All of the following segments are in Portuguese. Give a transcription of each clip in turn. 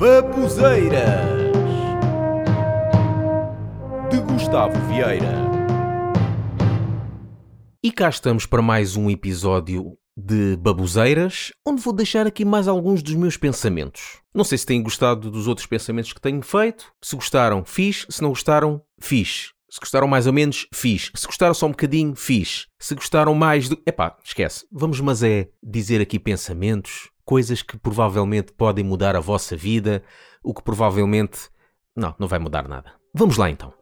Babuzeiras de Gustavo Vieira. E cá estamos para mais um episódio de Babuzeiras, onde vou deixar aqui mais alguns dos meus pensamentos. Não sei se têm gostado dos outros pensamentos que tenho feito. Se gostaram, fiz. Se não gostaram, fiz. Se gostaram mais ou menos, fiz. Se gostaram só um bocadinho, fiz. Se gostaram mais do. Epá, esquece. Vamos, mas é dizer aqui pensamentos, coisas que provavelmente podem mudar a vossa vida, o que provavelmente. Não, não vai mudar nada. Vamos lá então.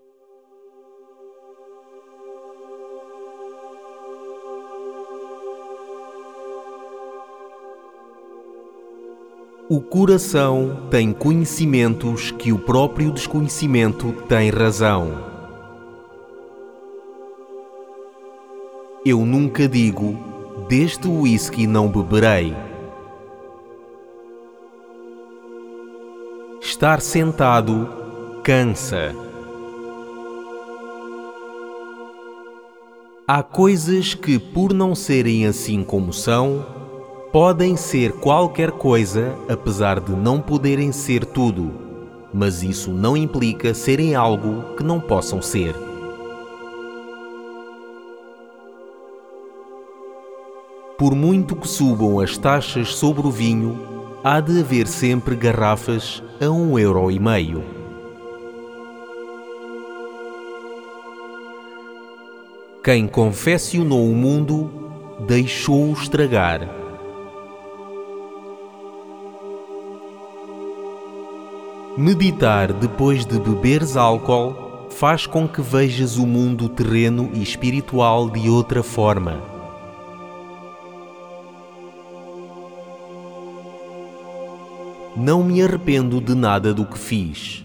O coração tem conhecimentos que o próprio desconhecimento tem razão. Eu nunca digo, deste whisky não beberei. Estar sentado cansa. Há coisas que, por não serem assim como são, podem ser qualquer coisa, apesar de não poderem ser tudo, mas isso não implica serem algo que não possam ser. Por muito que subam as taxas sobre o vinho, há de haver sempre garrafas a um euro e meio. Quem confeccionou o mundo deixou-o estragar. Meditar depois de beberes álcool faz com que vejas o mundo terreno e espiritual de outra forma. Não me arrependo de nada do que fiz,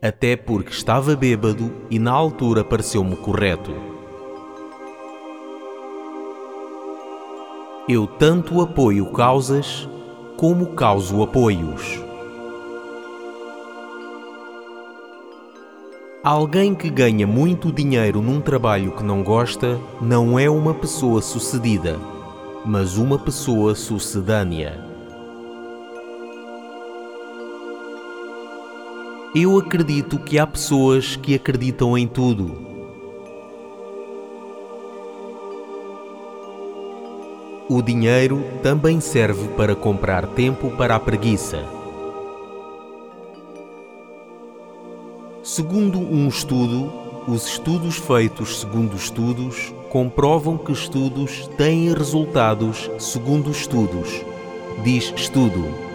até porque estava bêbado e na altura pareceu-me correto. Eu tanto apoio causas como causo apoios. Alguém que ganha muito dinheiro num trabalho que não gosta não é uma pessoa sucedida, mas uma pessoa sucedânea. Eu acredito que há pessoas que acreditam em tudo. O dinheiro também serve para comprar tempo para a preguiça. Segundo um estudo, os estudos feitos segundo estudos comprovam que estudos têm resultados segundo estudos. Diz estudo.